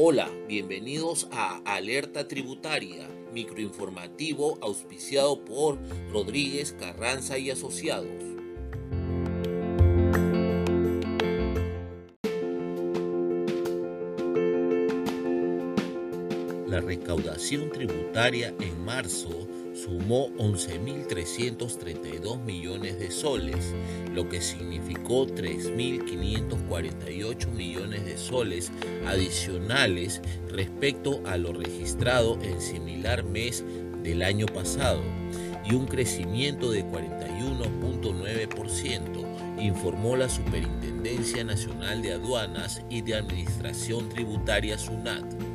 Hola, bienvenidos a Alerta Tributaria, microinformativo auspiciado por Rodríguez Carranza y Asociados. La recaudación tributaria en marzo sumó 11.332 millones de soles, lo que significó 3.548 millones de soles adicionales respecto a lo registrado en similar mes del año pasado y un crecimiento de 41.9%, informó la Superintendencia Nacional de Aduanas y de Administración Tributaria SUNAT.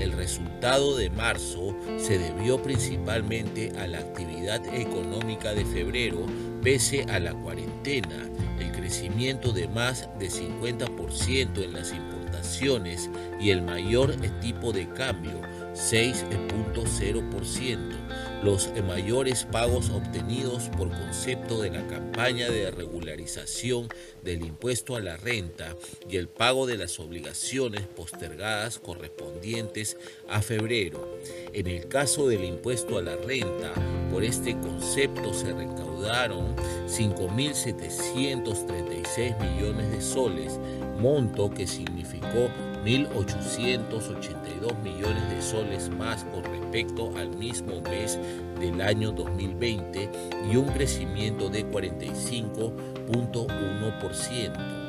El resultado de marzo se debió principalmente a la actividad económica de febrero pese a la cuarentena, el crecimiento de más de 50% en las importaciones y el mayor tipo de cambio, 6.0%, los mayores pagos obtenidos por concepto de la campaña de regularización del impuesto a la renta y el pago de las obligaciones postergadas correspondientes a febrero. En el caso del impuesto a la renta, por este concepto se recaudaron 5.736 millones de soles, monto que significó 1.882 millones de soles más con respecto al mismo mes del año 2020 y un crecimiento de 45.1%.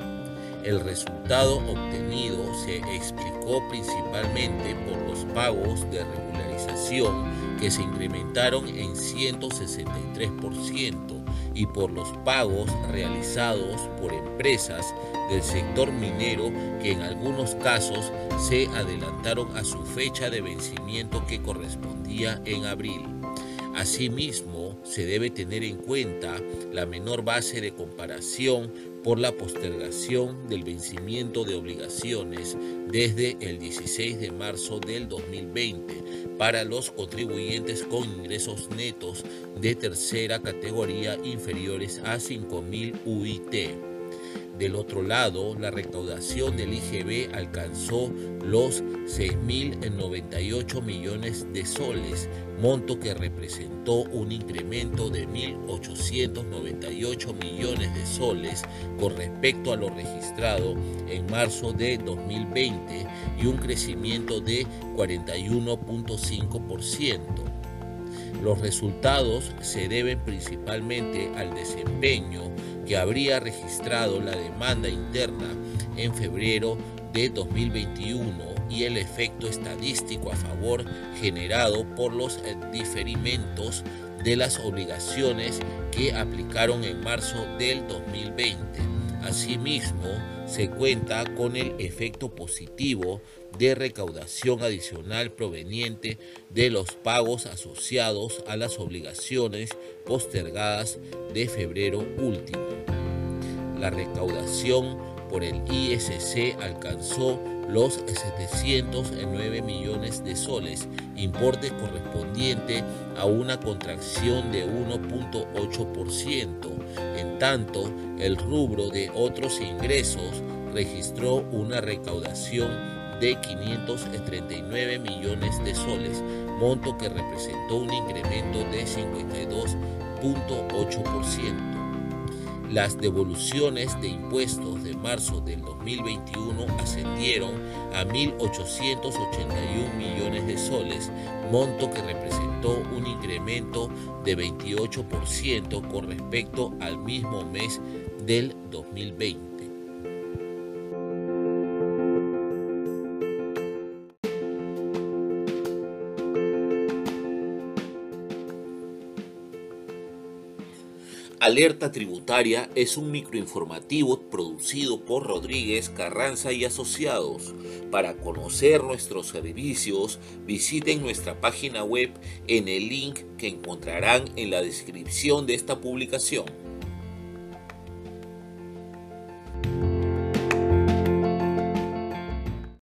El resultado obtenido se explicó principalmente por los pagos de regularización que se incrementaron en 163% y por los pagos realizados por empresas del sector minero que en algunos casos se adelantaron a su fecha de vencimiento que correspondía en abril. Asimismo, se debe tener en cuenta la menor base de comparación por la postergación del vencimiento de obligaciones desde el 16 de marzo del 2020 para los contribuyentes con ingresos netos de tercera categoría inferiores a 5.000 UIT. Del otro lado, la recaudación del IGB alcanzó los 6.098 millones de soles, monto que representó un incremento de 1.898 millones de soles con respecto a lo registrado en marzo de 2020 y un crecimiento de 41.5%. Los resultados se deben principalmente al desempeño que habría registrado la demanda interna en febrero de 2021 y el efecto estadístico a favor generado por los diferimentos de las obligaciones que aplicaron en marzo del 2020. Asimismo, se cuenta con el efecto positivo de recaudación adicional proveniente de los pagos asociados a las obligaciones postergadas de febrero último. La recaudación por el ISC alcanzó los 709 millones de soles, importe correspondiente a una contracción de 1.8%. Tanto, el rubro de otros ingresos registró una recaudación de 539 millones de soles, monto que representó un incremento de 52.8%. Las devoluciones de impuestos de marzo del 2021 ascendieron a 1.881 millones de soles, monto que representó un incremento de 28% con respecto al mismo mes del 2020. Alerta Tributaria es un microinformativo producido por Rodríguez Carranza y Asociados. Para conocer nuestros servicios, visiten nuestra página web en el link que encontrarán en la descripción de esta publicación.